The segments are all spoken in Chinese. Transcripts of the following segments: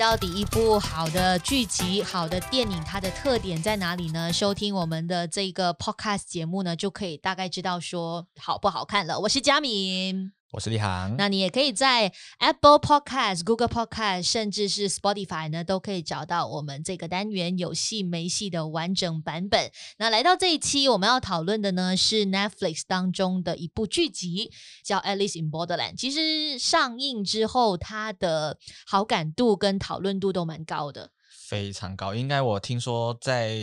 到底一部好的剧集、好的电影，它的特点在哪里呢？收听我们的这个 podcast 节目呢，就可以大概知道说好不好看了。我是佳敏。我是立航，那你也可以在 Apple Podcast、Google Podcast，甚至是 Spotify 呢，都可以找到我们这个单元有戏没戏的完整版本。那来到这一期，我们要讨论的呢是 Netflix 当中的一部剧集，叫《Alice in Borderland》。其实上映之后，它的好感度跟讨论度都蛮高的。非常高，应该我听说在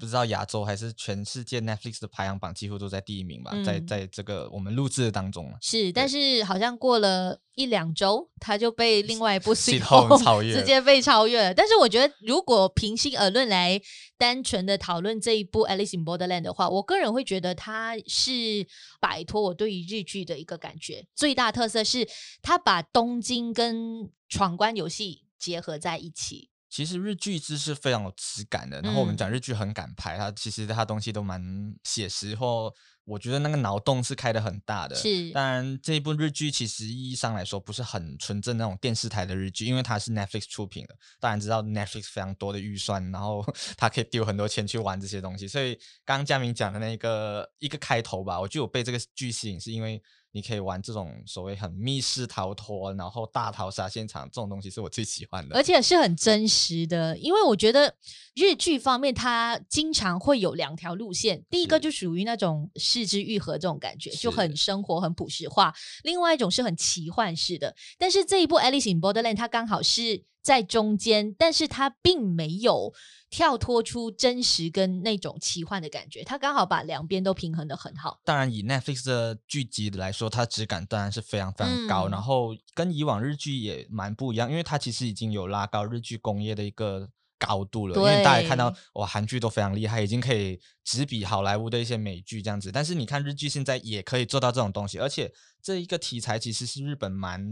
不知道亚洲还是全世界 Netflix 的排行榜几乎都在第一名吧，嗯、在在这个我们录制的当中是，但是好像过了一两周，它就被另外一部 Sweet Home 超越，直接被超越了。但是我觉得，如果平心而论来单纯的讨论这一部 Alice in Borderland 的话，我个人会觉得它是摆脱我对于日剧的一个感觉。最大特色是它把东京跟闯关游戏结合在一起。其实日剧是是非常有质感的，然后我们讲日剧很敢拍，它其实它东西都蛮写实，或我觉得那个脑洞是开的很大的。是，当然这一部日剧其实意义上来说不是很纯正那种电视台的日剧，因为它是 Netflix 出品的。当然知道 Netflix 非常多的预算，然后 它可以丢很多钱去玩这些东西，所以刚刚佳明讲的那个一个开头吧，我就有被这个剧吸引，是因为。你可以玩这种所谓很密室逃脱，然后大逃杀现场这种东西是我最喜欢的，而且是很真实的。因为我觉得日剧方面它经常会有两条路线，第一个就属于那种视之愈合这种感觉，就很生活、很朴实化；另外一种是很奇幻式的。但是这一部《Alice in Borderland》它刚好是在中间，但是它并没有。跳脱出真实跟那种奇幻的感觉，它刚好把两边都平衡的很好。当然，以 Netflix 的剧集来说，它质感当然是非常非常高，嗯、然后跟以往日剧也蛮不一样，因为它其实已经有拉高日剧工业的一个高度了。因为大家看到哇，韩剧都非常厉害，已经可以直比好莱坞的一些美剧这样子。但是你看日剧现在也可以做到这种东西，而且这一个题材其实是日本蛮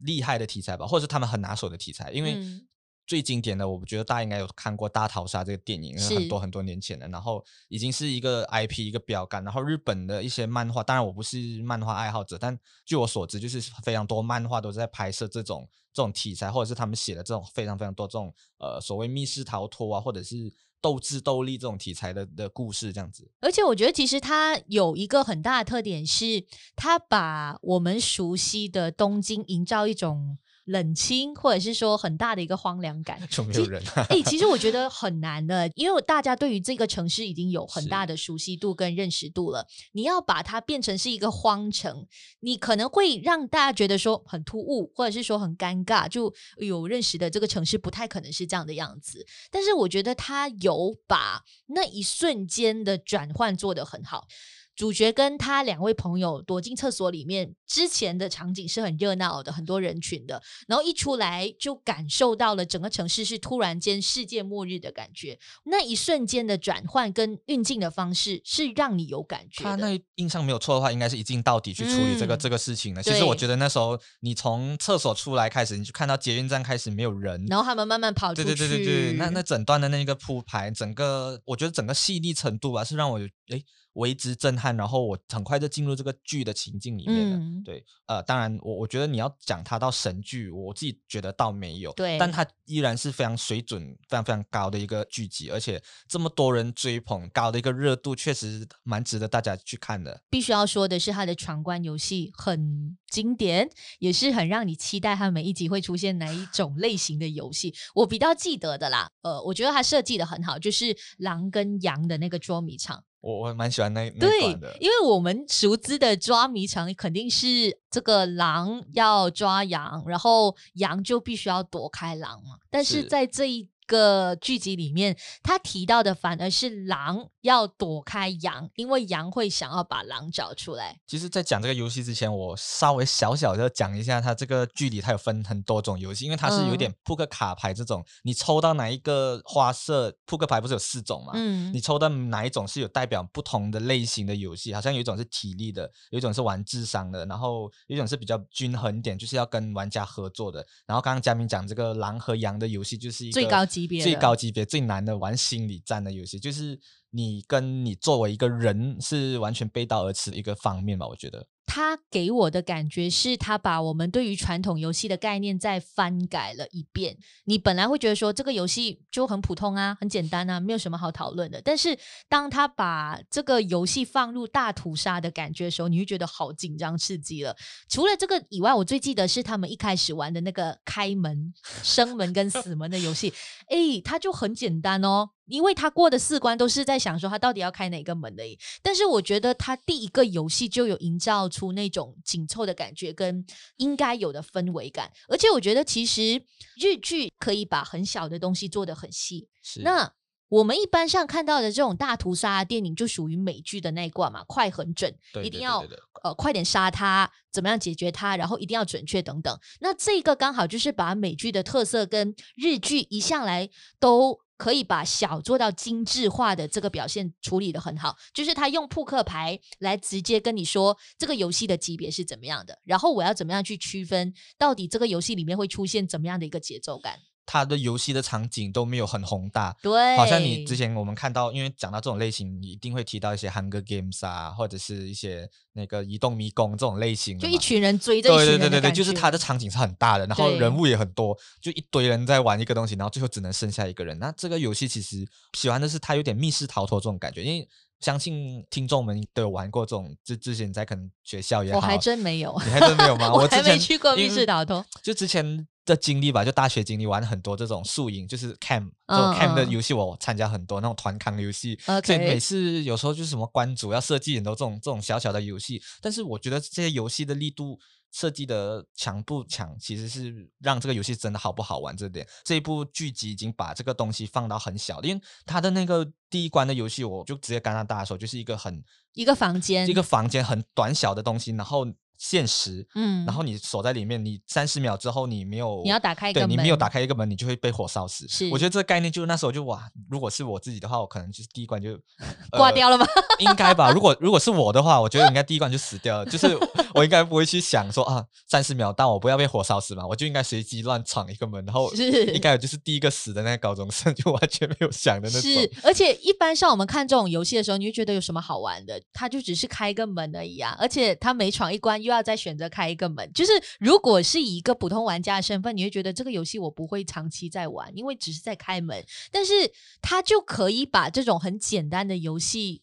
厉害的题材吧，或者是他们很拿手的题材，因为。嗯最经典的，我觉得大家应该有看过《大逃杀》这个电影，是很多很多年前的，然后已经是一个 IP 一个标杆。然后日本的一些漫画，当然我不是漫画爱好者，但据我所知，就是非常多漫画都是在拍摄这种这种题材，或者是他们写的这种非常非常多这种呃所谓密室逃脱啊，或者是斗智斗力这种题材的的故事这样子。而且我觉得其实它有一个很大的特点是，它把我们熟悉的东京营造一种。冷清，或者是说很大的一个荒凉感，就没有人。哎、欸，其实我觉得很难的，因为大家对于这个城市已经有很大的熟悉度跟认识度了。你要把它变成是一个荒城，你可能会让大家觉得说很突兀，或者是说很尴尬。就有认识的这个城市不太可能是这样的样子。但是我觉得他有把那一瞬间的转换做得很好。主角跟他两位朋友躲进厕所里面，之前的场景是很热闹的，很多人群的。然后一出来就感受到了整个城市是突然间世界末日的感觉。那一瞬间的转换跟运镜的方式是让你有感觉。他那印象没有错的话，应该是一镜到底去处理这个、嗯、这个事情的。其实我觉得那时候你从厕所出来开始，你就看到捷运站开始没有人，然后他们慢慢跑出去。对对对对对，那那整段的那个铺排，整个我觉得整个细腻程度吧，是让我诶。为之震撼，然后我很快就进入这个剧的情境里面了。嗯、对，呃，当然，我我觉得你要讲它到神剧，我自己觉得倒没有。对，但它依然是非常水准非常非常高的一个剧集，而且这么多人追捧，高的一个热度，确实蛮值得大家去看的。必须要说的是，它的闯关游戏很经典，也是很让你期待它每一集会出现哪一种类型的游戏。我比较记得的啦，呃，我觉得它设计的很好，就是狼跟羊的那个捉迷藏。我我蛮喜欢那那款，的，因为我们熟知的抓迷藏肯定是这个狼要抓羊，然后羊就必须要躲开狼嘛。但是在这一个剧集里面，他提到的反而是狼要躲开羊，因为羊会想要把狼找出来。其实，在讲这个游戏之前，我稍微小小的讲一下，它这个剧里它有分很多种游戏，因为它是有点扑克卡牌这种，嗯、你抽到哪一个花色扑克牌不是有四种嘛？嗯，你抽到哪一种是有代表不同的类型的游戏，好像有一种是体力的，有一种是玩智商的，然后有一种是比较均衡一点，就是要跟玩家合作的。然后刚刚嘉明讲这个狼和羊的游戏，就是一个最高级。最高级别最难的玩心理战的游戏，就是你跟你作为一个人是完全背道而驰的一个方面吧，我觉得。他给我的感觉是，他把我们对于传统游戏的概念再翻改了一遍。你本来会觉得说这个游戏就很普通啊，很简单啊，没有什么好讨论的。但是当他把这个游戏放入大屠杀的感觉的时候，你会觉得好紧张刺激了。除了这个以外，我最记得是他们一开始玩的那个开门、生门跟死门的游戏，诶，它就很简单哦。因为他过的四关都是在想说他到底要开哪个门的，但是我觉得他第一个游戏就有营造出那种紧凑的感觉跟应该有的氛围感，而且我觉得其实日剧可以把很小的东西做得很细。是。那我们一般上看到的这种大屠杀电影就属于美剧的那一挂嘛，快很准，一定要呃快点杀他，怎么样解决他，然后一定要准确等等。那这个刚好就是把美剧的特色跟日剧一向来都。可以把小做到精致化的这个表现处理的很好，就是他用扑克牌来直接跟你说这个游戏的级别是怎么样的，然后我要怎么样去区分到底这个游戏里面会出现怎么样的一个节奏感。他的游戏的场景都没有很宏大，对，好像你之前我们看到，因为讲到这种类型，你一定会提到一些《Hunger Games》啊，或者是一些那个移动迷宫这种类型，就一群人追着一群人，对对对对，就是它的场景是很大的，然后人物也很多，就一堆人在玩一个东西，然后最后只能剩下一个人。那这个游戏其实喜欢的是它有点密室逃脱这种感觉，因为相信听众们都有玩过这种，之之前在可能学校也好，我还真没有，你还真没有吗？我还没去过密室逃脱，就之前。的经历吧，就大学经历玩很多这种宿营，就是 camp 这种 camp 的游戏，我参加很多那种团康游戏。所以每次有时候就是什么关主要设计很多这种这种小小的游戏，但是我觉得这些游戏的力度设计的强不强，其实是让这个游戏真的好不好玩这点。这一部剧集已经把这个东西放到很小，因为它的那个第一关的游戏，我就直接跟他大家说，就是一个很一个房间，一个房间很短小的东西，然后。限时，嗯，然后你锁在里面，你三十秒之后你没有，你要打开一个门，对，你没有打开一个门，你就会被火烧死。是，我觉得这个概念就是那时候就哇，如果是我自己的话，我可能就是第一关就、呃、挂掉了吗？应该吧。如果如果是我的话，我觉得应该第一关就死掉了。就是我应该不会去想说啊，三十秒但我不要被火烧死嘛，我就应该随机乱闯一个门，然后应该就是第一个死的那个高中生，就完全没有想的那种。是，而且一般像我们看这种游戏的时候，你会觉得有什么好玩的？他就只是开一个门而已啊，而且他每闯一关又不要再选择开。一个门，就是如果是以一个普通玩家的身份，你会觉得这个游戏我不会长期在玩，因为只是在开门。但是他就可以把这种很简单的游戏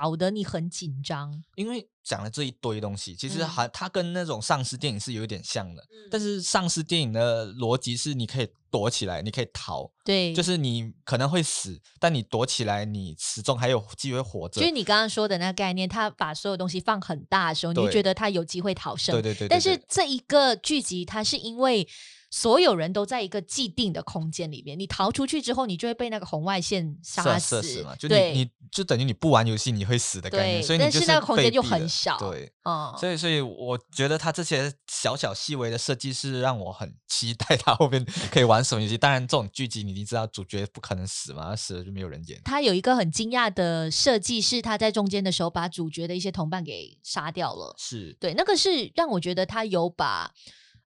搞得你很紧张，因为讲了这一堆东西，其实还它跟那种丧尸电影是有一点像的。嗯、但是丧尸电影的逻辑是你可以。躲起来，你可以逃，对，就是你可能会死，但你躲起来，你始终还有机会活着。就是你刚刚说的那个概念，他把所有东西放很大的时候，你会觉得他有机会逃生。对对对，对，对。但是这一个剧集，它是因为。所有人都在一个既定的空间里面，你逃出去之后，你就会被那个红外线杀死。射死嘛，就你对你就等于你不玩游戏你会死的感觉，所以但是那个空间就很小。对，嗯，所以所以我觉得他这些小小细微的设计是让我很期待他后面 可以玩什么游戏。当然，这种剧集你已经知道主角不可能死嘛，死了就没有人演。他有一个很惊讶的设计，是他在中间的时候把主角的一些同伴给杀掉了。是对，那个是让我觉得他有把。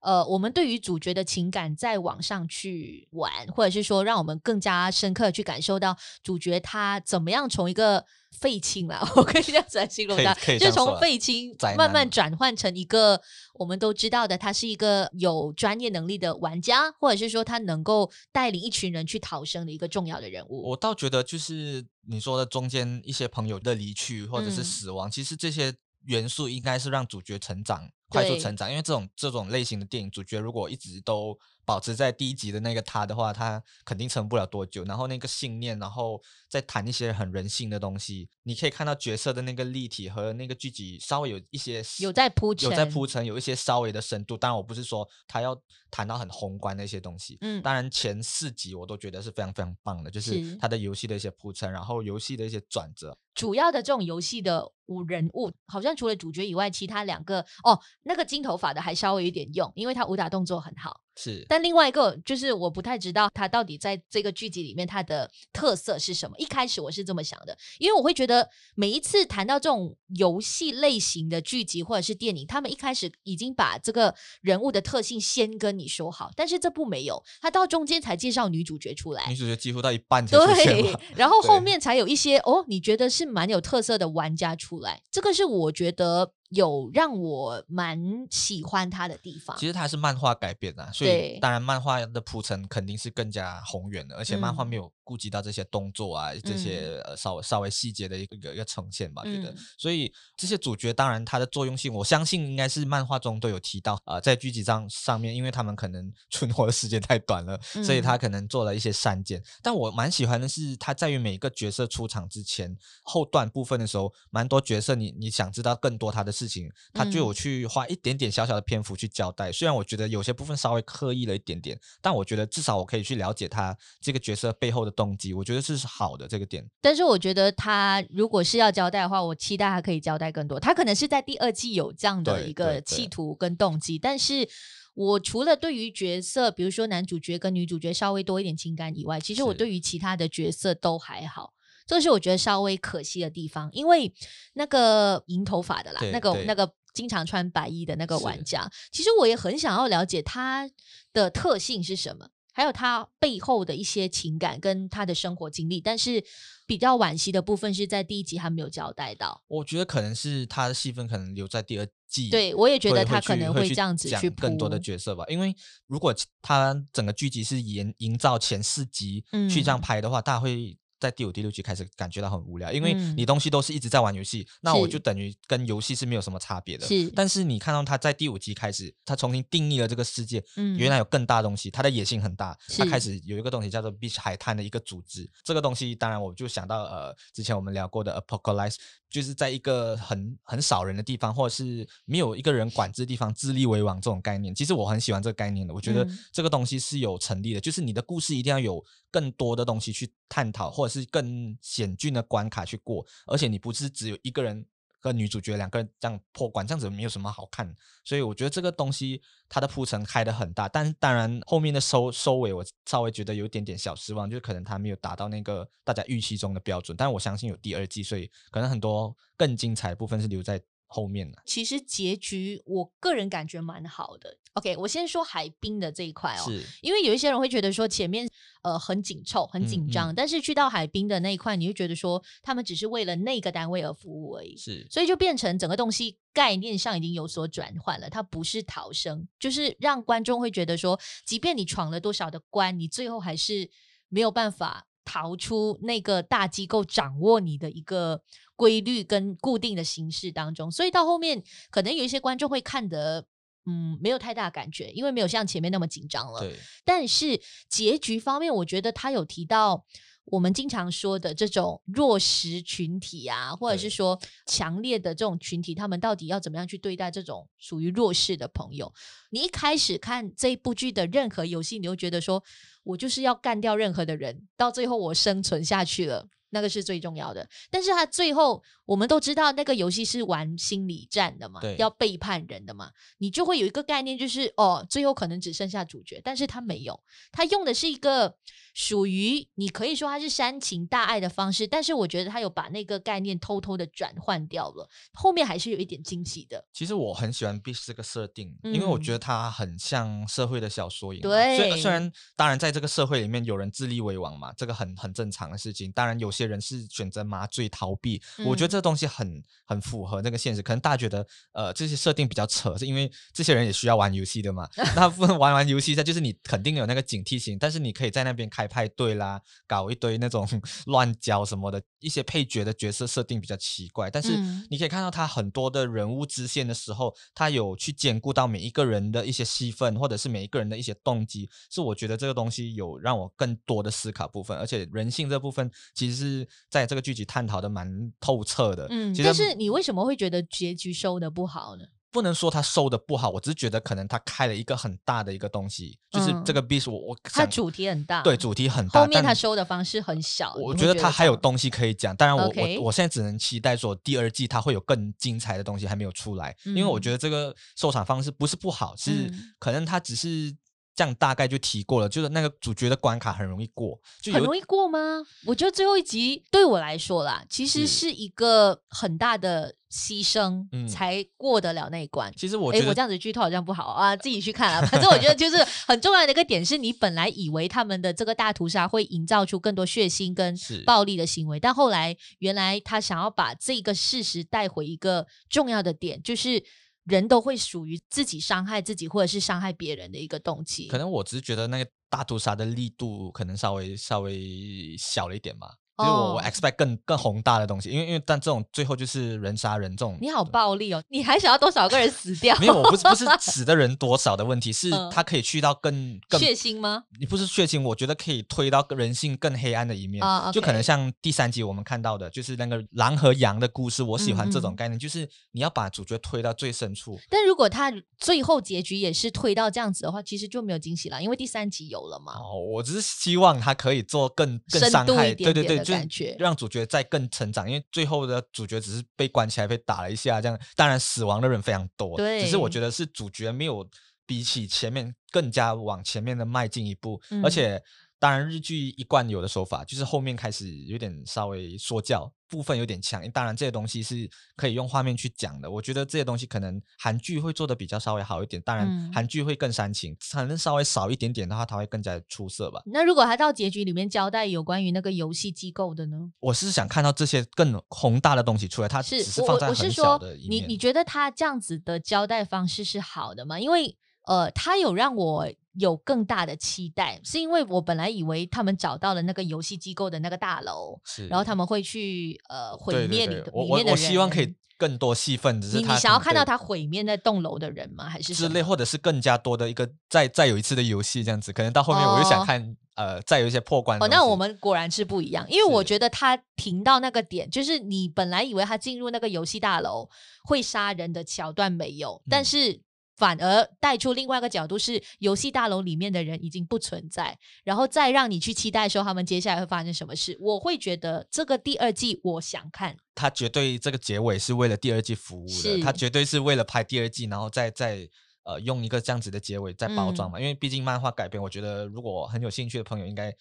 呃，我们对于主角的情感再往上去玩，或者是说，让我们更加深刻去感受到主角他怎么样从一个废青啦，我可以这样子来形容他，就从废青慢慢转换成一个我们都知道的，他是一个有专业能力的玩家，或者是说他能够带领一群人去逃生的一个重要的人物。我倒觉得，就是你说的中间一些朋友的离去或者是死亡，嗯、其实这些元素应该是让主角成长。快速成长，因为这种这种类型的电影主角如果一直都保持在第一集的那个他的话，他肯定撑不了多久。然后那个信念，然后再谈一些很人性的东西，你可以看到角色的那个立体和那个剧集稍微有一些有在铺陈，有在铺陈，有一些稍微的深度。当然，我不是说他要谈到很宏观的一些东西。嗯，当然前四集我都觉得是非常非常棒的，就是他的游戏的一些铺陈，然后游戏的一些转折。主要的这种游戏的五人物，好像除了主角以外，其他两个哦，那个金头发的还稍微有点用，因为他武打动作很好。是，但另外一个就是我不太知道他到底在这个剧集里面他的特色是什么。一开始我是这么想的，因为我会觉得每一次谈到这种游戏类型的剧集或者是电影，他们一开始已经把这个人物的特性先跟你说好，但是这部没有，他到中间才介绍女主角出来，女主角几乎到一半才出现，对，然后 后面才有一些哦，你觉得是蛮有特色的玩家出来，这个是我觉得。有让我蛮喜欢他的地方。其实他是漫画改编的，所以当然漫画的铺陈肯定是更加宏远的，而且漫画没有顾及到这些动作啊，嗯、这些呃稍微稍微细节的一个一个呈现吧，觉得。嗯、所以这些主角当然它的作用性，我相信应该是漫画中都有提到啊、呃，在剧集上上面，因为他们可能 存活的时间太短了，所以他可能做了一些删减。嗯、但我蛮喜欢的是，他在于每一个角色出场之前后段部分的时候，蛮多角色你你想知道更多他的。事情，他就有去花一点点小小的篇幅去交代。嗯、虽然我觉得有些部分稍微刻意了一点点，但我觉得至少我可以去了解他这个角色背后的动机。我觉得这是好的这个点。但是我觉得他如果是要交代的话，我期待他可以交代更多。他可能是在第二季有这样的一个企图跟动机，但是我除了对于角色，比如说男主角跟女主角稍微多一点情感以外，其实我对于其他的角色都还好。这是我觉得稍微可惜的地方，因为那个银头发的啦，那个那个经常穿白衣的那个玩家，其实我也很想要了解他的特性是什么，还有他背后的一些情感跟他的生活经历。但是比较惋惜的部分是在第一集他没有交代到。我觉得可能是他的戏份可能留在第二季。对，我也觉得他可能会这样子去更多的角色吧，因为如果他整个剧集是营营造前四集去这样拍的话，大家会。在第五、第六集开始感觉到很无聊，因为你东西都是一直在玩游戏，嗯、那我就等于跟游戏是没有什么差别的。是，但是你看到他在第五集开始，他重新定义了这个世界，嗯、原来有更大的东西，他的野心很大，他开始有一个东西叫做 Beach 海滩的一个组织。这个东西当然我就想到呃，之前我们聊过的 Apocalypse。就是在一个很很少人的地方，或者是没有一个人管制的地方，自立为王这种概念，其实我很喜欢这个概念的。我觉得这个东西是有成立的，嗯、就是你的故事一定要有更多的东西去探讨，或者是更险峻的关卡去过，而且你不是只有一个人。跟女主角两个人这样破关，这样子没有什么好看，所以我觉得这个东西它的铺陈开的很大，但当然后面的收收尾我稍微觉得有一点点小失望，就是可能它没有达到那个大家预期中的标准，但我相信有第二季，所以可能很多更精彩的部分是留在。后面呢？其实结局我个人感觉蛮好的。OK，我先说海滨的这一块哦，是因为有一些人会觉得说前面呃很紧凑、很紧张，嗯嗯、但是去到海滨的那一块，你会觉得说他们只是为了那个单位而服务而已。是，所以就变成整个东西概念上已经有所转换了。它不是逃生，就是让观众会觉得说，即便你闯了多少的关，你最后还是没有办法。逃出那个大机构掌握你的一个规律跟固定的形式当中，所以到后面可能有一些观众会看得嗯没有太大感觉，因为没有像前面那么紧张了。对。但是结局方面，我觉得他有提到我们经常说的这种弱势群体啊，或者是说强烈的这种群体，他们到底要怎么样去对待这种属于弱势的朋友？你一开始看这一部剧的任何游戏，你就觉得说。我就是要干掉任何的人，到最后我生存下去了，那个是最重要的。但是他最后，我们都知道那个游戏是玩心理战的嘛，要背叛人的嘛，你就会有一个概念，就是哦，最后可能只剩下主角，但是他没有，他用的是一个。属于你可以说他是煽情大爱的方式，但是我觉得他有把那个概念偷偷的转换掉了，后面还是有一点惊喜的。其实我很喜欢 Beast 这个设定，嗯、因为我觉得它很像社会的小缩影。对，虽虽然当然在这个社会里面有人自立为王嘛，这个很很正常的事情。当然有些人是选择麻醉逃避，嗯、我觉得这东西很很符合那个现实。可能大家觉得呃这些设定比较扯，是因为这些人也需要玩游戏的嘛。大部分玩玩游戏，在就是你肯定有那个警惕性，但是你可以在那边开。派对啦，搞一堆那种 乱交什么的，一些配角的角色设定比较奇怪，但是你可以看到他很多的人物支线的时候，他有去兼顾到每一个人的一些戏份，或者是每一个人的一些动机，是我觉得这个东西有让我更多的思考部分，而且人性这部分其实是在这个剧集探讨的蛮透彻的。嗯，其，但是你为什么会觉得结局收的不好呢？不能说他收的不好，我只是觉得可能他开了一个很大的一个东西，嗯、就是这个 Beast 我我他主题很大，对，主题很大，后面他收的方式很小。我觉得他还有东西可以讲，当然我我我现在只能期待说第二季他会有更精彩的东西还没有出来，嗯、因为我觉得这个收场方式不是不好，是可能他只是这样大概就提过了，就是那个主角的关卡很容易过，就很容易过吗？我觉得最后一集对我来说啦，其实是一个很大的牺牲才过得了那一关。嗯、其实我觉得，哎，我这样子剧透好像不好啊，自己去看啊。反正我觉得就是很重要的一个点，是你本来以为他们的这个大屠杀会营造出更多血腥跟暴力的行为，但后来原来他想要把这个事实带回一个重要的点，就是。人都会属于自己伤害自己，或者是伤害别人的一个动机。可能我只是觉得那个大屠杀的力度可能稍微稍微小了一点吧。就是我我 expect 更更宏大的东西，因为因为但这种最后就是人杀人这种，你好暴力哦！你还想要多少个人死掉？没有，我不是不是 死的人多少的问题，是他可以去到更更血腥吗？你不是血腥，我觉得可以推到人性更黑暗的一面，uh, okay. 就可能像第三集我们看到的，就是那个狼和羊的故事。我喜欢这种概念，嗯嗯，就是你要把主角推到最深处。但如果他最后结局也是推到这样子的话，其实就没有惊喜了，因为第三集有了嘛。哦，我只是希望他可以做更更伤害，对对对，感觉就让主。主角再更成长，因为最后的主角只是被关起来被打了一下，这样当然死亡的人非常多。对，只是我觉得是主角没有比起前面更加往前面的迈进一步，嗯、而且。当然，日剧一贯有的手法就是后面开始有点稍微说教，部分有点强。当然，这些东西是可以用画面去讲的。我觉得这些东西可能韩剧会做的比较稍微好一点。当然，韩剧会更煽情，可能稍微少一点点的话，它会更加出色吧。那如果他到结局里面交代有关于那个游戏机构的呢？我是想看到这些更宏大的东西出来。它只是放在很小的一面。我我是说，你你觉得他这样子的交代方式是好的吗？因为呃，他有让我。有更大的期待，是因为我本来以为他们找到了那个游戏机构的那个大楼，是，然后他们会去呃毁灭里对对对里面的人。我我希望可以更多戏份，只是你你想要看到他毁灭那栋楼的人吗？还是之类，或者是更加多的一个再再有一次的游戏这样子？可能到后面我又想看、哦、呃再有一些破关。哦，那我们果然是不一样，因为我觉得他停到那个点，就是你本来以为他进入那个游戏大楼会杀人的桥段没有，但是。嗯反而带出另外一个角度，是游戏大楼里面的人已经不存在，然后再让你去期待说他们接下来会发生什么事。我会觉得这个第二季我想看，他绝对这个结尾是为了第二季服务的，他绝对是为了拍第二季，然后再再呃用一个这样子的结尾再包装嘛。嗯、因为毕竟漫画改编，我觉得如果很有兴趣的朋友应该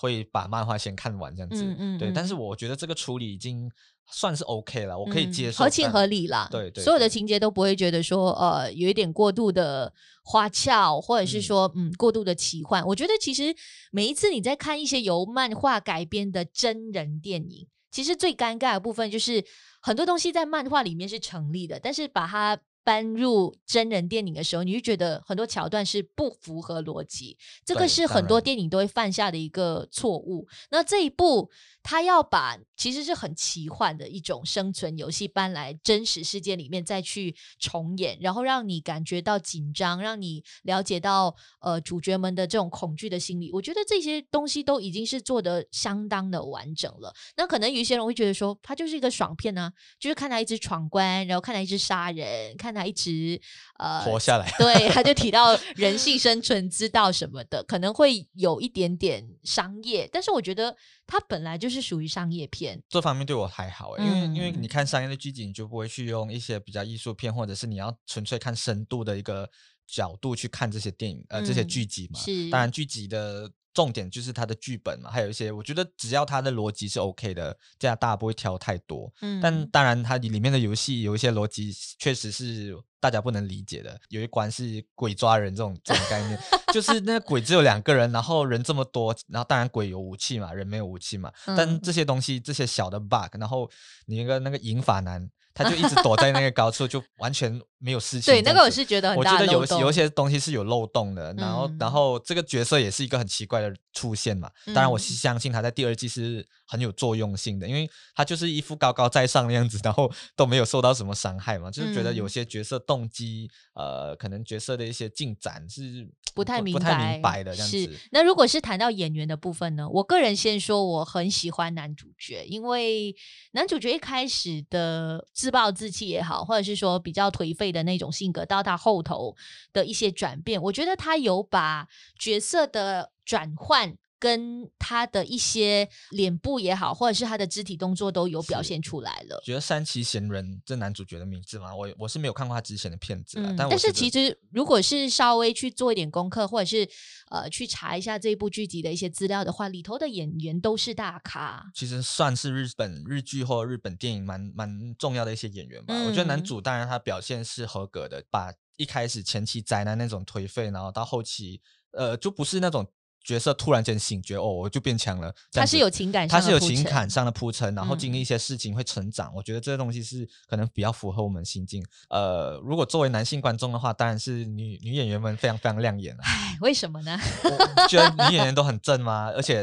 会把漫画先看完这样子。嗯对，但是我觉得这个处理已经。算是 OK 了，我可以接受，嗯、合情合理啦。对，对对，所有的情节都不会觉得说呃有一点过度的花俏，或者是说嗯，嗯过度的奇幻。我觉得其实每一次你在看一些由漫画改编的真人电影，其实最尴尬的部分就是很多东西在漫画里面是成立的，但是把它搬入真人电影的时候，你就觉得很多桥段是不符合逻辑。这个是很多电影都会犯下的一个错误。那这一部。他要把其实是很奇幻的一种生存游戏搬来真实世界里面再去重演，然后让你感觉到紧张，让你了解到呃主角们的这种恐惧的心理。我觉得这些东西都已经是做得相当的完整了。那可能有些人会觉得说，他就是一个爽片呢、啊，就是看他一直闯关，然后看他一直杀人，看他一直呃活下来。对，他就 提到人性生存之道什么的，可能会有一点点商业，但是我觉得。它本来就是属于商业片，这方面对我还好，因为、嗯、因为你看商业的剧集，你就不会去用一些比较艺术片，或者是你要纯粹看深度的一个角度去看这些电影，呃，这些剧集嘛。是，当然剧集的重点就是它的剧本嘛，还有一些我觉得只要它的逻辑是 OK 的，这样大家不会挑太多。嗯，但当然它里面的游戏有一些逻辑确实是。大家不能理解的，有一关是鬼抓人这种这种概念，就是那个鬼只有两个人，然后人这么多，然后当然鬼有武器嘛，人没有武器嘛，嗯、但这些东西这些小的 bug，然后你那个那个银发男。他就一直躲在那个高处，就完全没有事 情。对，那个我是觉得。我觉得有有一些东西是有漏洞的，然后、嗯、然后这个角色也是一个很奇怪的出现嘛。当然，我是相信他在第二季是很有作用性的，因为他就是一副高高在上的样子，然后 都没有受到什么伤害嘛。就是觉得有些角色动机，呃，可能角色的一些进展是不太明白，不太明白的这样子。是。那如果是谈到演员的部分呢？我个人先说，我很喜欢男主角，因为男主角一开始的。自暴自弃也好，或者是说比较颓废的那种性格，到他后头的一些转变，我觉得他有把角色的转换跟他的一些脸部也好，或者是他的肢体动作都有表现出来了。觉得山崎贤人这男主角的名字吗？我我是没有看过他之前的片子，嗯、但但是其实如果是稍微去做一点功课，或者是呃去查一下这一部剧集的一些资料的话，里头的演员都是大咖。其实算是日本日剧或日本电影蛮蛮重要的一些演员吧。嗯、我觉得男主当然他表现是合格的，把一开始前期宅男那种颓废，然后到后期呃就不是那种。角色突然间醒觉，哦，我就变强了。他是有情感，他是有情感上的铺陈，然后经历一些事情会成长。嗯、我觉得这个东西是可能比较符合我们心境。呃，如果作为男性观众的话，当然是女女演员们非常非常亮眼了。唉，为什么呢？我觉得女演员都很正吗？而且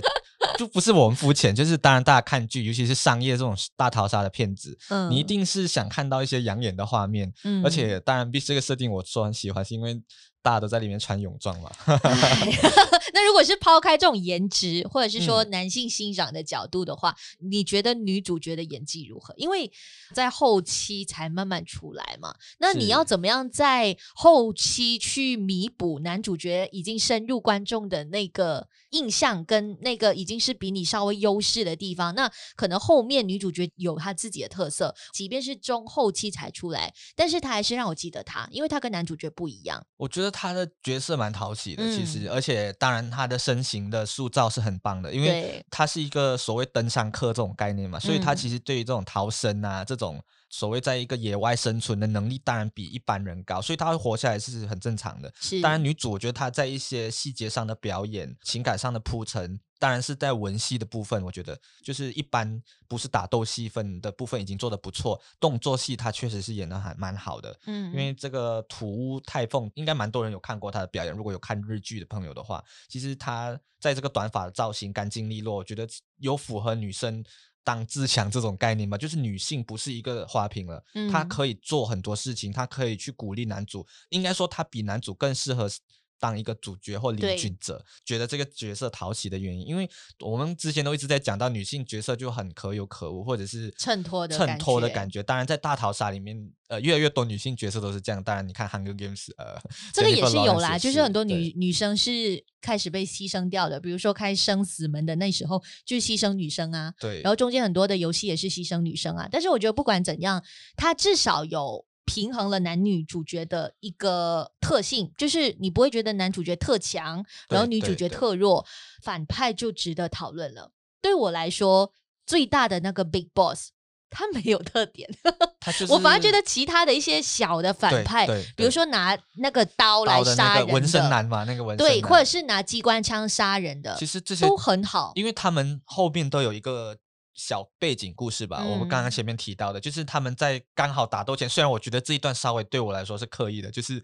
就不是我们肤浅，就是当然大家看剧，尤其是商业这种大逃杀的片子，嗯、你一定是想看到一些养眼的画面。嗯、而且当然，这个设定我说很喜欢，是因为。大的在里面穿泳装嘛？那如果是抛开这种颜值，或者是说男性欣赏的角度的话，嗯、你觉得女主角的演技如何？因为在后期才慢慢出来嘛。那你要怎么样在后期去弥补男主角已经深入观众的那个印象，跟那个已经是比你稍微优势的地方？那可能后面女主角有她自己的特色，即便是中后期才出来，但是她还是让我记得她，因为她跟男主角不一样。我觉得。他的角色蛮讨喜的，其实，嗯、而且当然他的身形的塑造是很棒的，因为他是一个所谓登山客这种概念嘛，所以他其实对于这种逃生啊，这种所谓在一个野外生存的能力，当然比一般人高，所以他会活下来是很正常的。是，当然女主我觉得她在一些细节上的表演、情感上的铺陈。当然是在文戏的部分，我觉得就是一般不是打斗戏份的部分已经做得不错，动作戏他确实是演得还蛮好的。嗯，因为这个土屋太凤应该蛮多人有看过他的表演，如果有看日剧的朋友的话，其实他在这个短发的造型干净利落，我觉得有符合女生当自强这种概念吧，就是女性不是一个花瓶了，嗯，她可以做很多事情，她可以去鼓励男主，应该说她比男主更适合。当一个主角或领军者，觉得这个角色讨喜的原因，因为我们之前都一直在讲到女性角色就很可有可无，或者是衬托的衬托的感觉。当然，在大逃杀里面，呃，越来越多女性角色都是这样。当然，你看《Hunger Games》，呃，这个也是有啦，就是很多女女生是开始被牺牲掉的。比如说开生死门的那时候，就是牺牲女生啊。对。然后中间很多的游戏也是牺牲女生啊。但是我觉得不管怎样，它至少有。平衡了男女主角的一个特性，就是你不会觉得男主角特强，然后女主角特弱，反派就值得讨论了。对我来说，最大的那个 Big Boss 他没有特点，就是、我反而觉得其他的一些小的反派，比如说拿那个刀来杀人的纹身男嘛，那个纹身对，或者是拿机关枪杀人的，其实这些都很好，因为他们后面都有一个。小背景故事吧，嗯、我们刚刚前面提到的，就是他们在刚好打斗前，虽然我觉得这一段稍微对我来说是刻意的，就是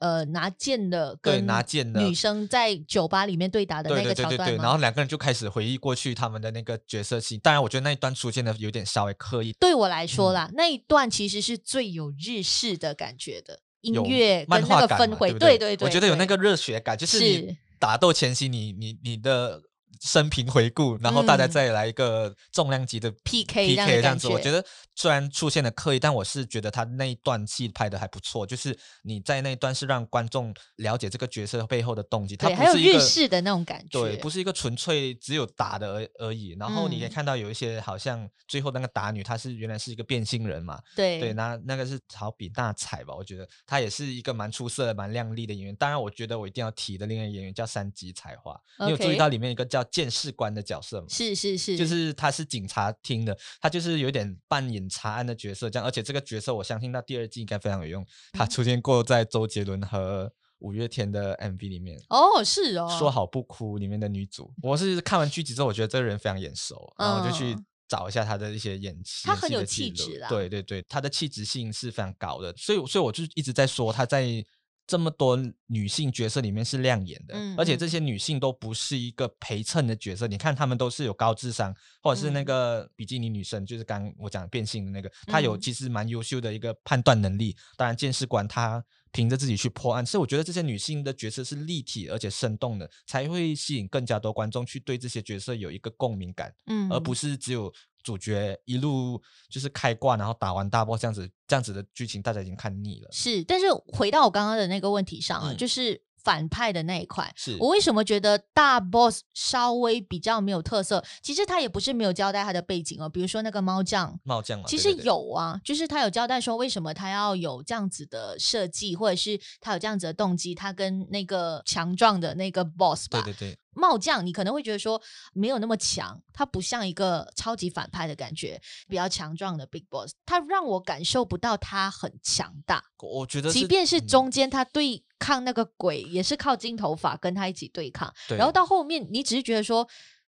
呃拿剑的对拿剑的女生在酒吧里面对打的那个桥段，对对对对，然后两个人就开始回忆过去他们的那个角色戏，当然我觉得那一段出现的有点稍微刻意。对我来说啦，嗯、那一段其实是最有日式的感觉的音乐跟那个氛围，对对对，我觉得有那个热血感，就是你打斗前夕，你你你的。生平回顾，然后大家再来一个重量级的 PK，PK、嗯、这样子，我觉得虽然出现了刻意，但我是觉得他那一段戏拍的还不错。就是你在那一段是让观众了解这个角色背后的动机，他不是一个日式的那种感觉，对，不是一个纯粹只有打的而而已。然后你可以看到有一些好像最后那个打女，她是原来是一个变性人嘛？对对，那那个是好比大彩吧？我觉得她也是一个蛮出色的、蛮靓丽的演员。当然，我觉得我一定要提的另外一个演员叫三吉彩花你有注意到里面一个叫。监视官的角色嘛，是是是，就是他是警察厅的，他就是有点扮演查案的角色，这样，而且这个角色我相信到第二季应该非常有用，他出现过在周杰伦和五月天的 MV 里面。哦，是哦，说好不哭里面的女主，我是看完剧集之后，我觉得这个人非常眼熟，然后我就去找一下他的一些演技，他很有气质啦，对对对，他的气质性是非常高的，所以所以我就一直在说他在。这么多女性角色里面是亮眼的，嗯、而且这些女性都不是一个陪衬的角色。你看，她们都是有高智商，或者是那个比基尼女生，就是刚刚我讲的变性的那个，她有其实蛮优秀的一个判断能力。当然，监视官她凭着自己去破案，所以我觉得这些女性的角色是立体而且生动的，才会吸引更加多观众去对这些角色有一个共鸣感，嗯，而不是只有。主角一路就是开挂，然后打完大 boss 这样子，这样子的剧情大家已经看腻了。是，但是回到我刚刚的那个问题上啊，嗯、就是反派的那一块。是我为什么觉得大 boss 稍微比较没有特色？其实他也不是没有交代他的背景哦，比如说那个猫将，猫将嘛，其实有啊，对对对，就是他有交代说为什么他要有这样子的设计，或者是他有这样子的动机，他跟那个强壮的那个 boss 吧，对对对。帽将，你可能会觉得说没有那么强，他不像一个超级反派的感觉，比较强壮的 Big Boss，他让我感受不到他很强大。我觉得，即便是中间他对抗那个鬼，嗯、也是靠金头发跟他一起对抗，对然后到后面你只是觉得说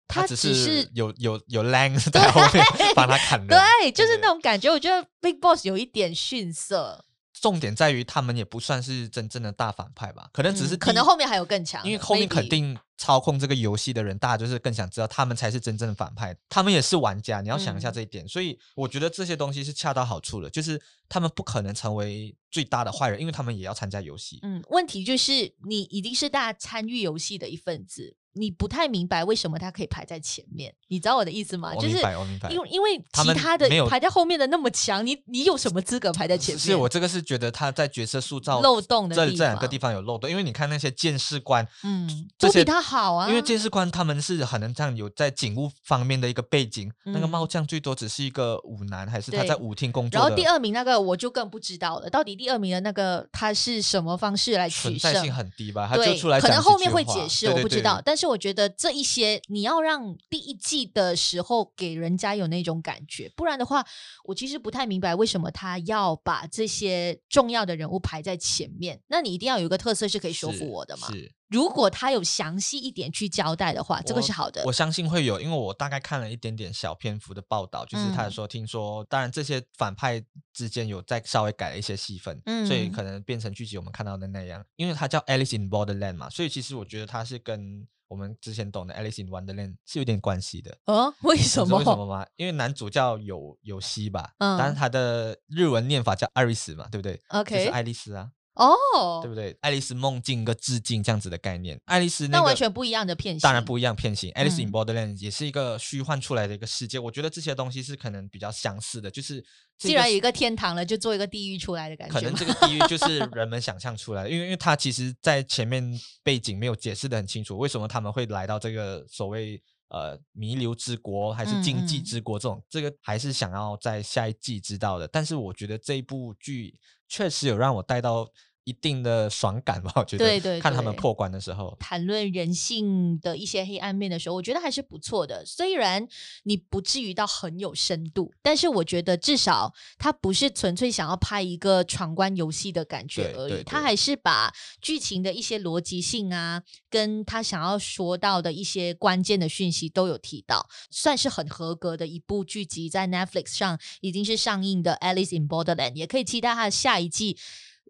他只是，有有有 Lang 在后面 帮他砍的，对，就是那种感觉。我觉得 Big Boss 有一点逊色。重点在于他们也不算是真正的大反派吧，可能只是、嗯、可能后面还有更强，因为后面肯定操控这个游戏的人，大家就是更想知道他们才是真正的反派，他们也是玩家，你要想一下这一点。嗯、所以我觉得这些东西是恰到好处的，就是他们不可能成为最大的坏人，因为他们也要参加游戏。嗯，问题就是你一定是大家参与游戏的一份子。你不太明白为什么他可以排在前面，你知道我的意思吗？我明白，我明白。因为因为其他的排在后面的那么强，你你有什么资格排在前面？是我这个是觉得他在角色塑造漏洞的这这两个地方有漏洞，因为你看那些监视官，嗯，都比他好啊。因为监视官他们是很能这样有在警务方面的一个背景，那个帽将最多只是一个舞男，还是他在舞厅工作。然后第二名那个我就更不知道了，到底第二名的那个他是什么方式来取胜？存在性很低吧？他就出来可能后面会解释，我不知道。但是我觉得这一。一些你要让第一季的时候给人家有那种感觉，不然的话，我其实不太明白为什么他要把这些重要的人物排在前面。那你一定要有一个特色是可以说服我的嘛？是。如果他有详细一点去交代的话，这个是好的。我相信会有，因为我大概看了一点点小篇幅的报道，就是他说，听说，当然这些反派之间有再稍微改了一些戏份，嗯，所以可能变成剧集我们看到的那样。因为他叫 Alice in Borderland 嘛，所以其实我觉得他是跟。我们之前懂的《Alice in Wonderland》是有点关系的。哦，为什么？为什么吗？因为男主叫有有希吧，嗯，但是他的日文念法叫艾瑞斯嘛，对不对？OK，就是爱丽丝啊。哦，对不对？爱丽丝梦境一个致敬这样子的概念，爱丽丝那完全不一样的片型，当然不一样片型。Alice in Borderland 也是一个虚幻出来的一个世界，我觉得这些东西是可能比较相似的，就是既然有一个天堂了，就做一个地狱出来的感觉。可能这个地狱就 是人们想象出来的，因为因为他其实在前面背景没有解释的很清楚，为什么他们会来到这个所谓呃弥留之国还是禁忌之国这种，嗯嗯这个还是想要在下一季知道的。但是我觉得这一部剧确实有让我带到。一定的爽感吧，我觉得。对对对，看他们破关的时候，谈论人性的一些黑暗面的时候，我觉得还是不错的。虽然你不至于到很有深度，但是我觉得至少他不是纯粹想要拍一个闯关游戏的感觉而已，他还是把剧情的一些逻辑性啊，跟他想要说到的一些关键的讯息都有提到，算是很合格的一部剧集，在 Netflix 上已经是上映的《Alice in Borderland》，也可以期待他的下一季。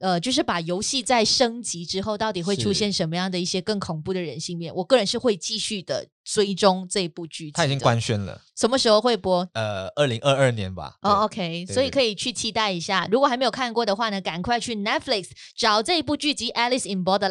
呃，就是把游戏在升级之后，到底会出现什么样的一些更恐怖的人性面？我个人是会继续的追踪这部剧。它已经官宣了，什么时候会播？呃，二零二二年吧。哦，OK，所以可以去期待一下。如果还没有看过的话呢，赶快去 Netflix 找这一部剧集《Alice in Borderland》。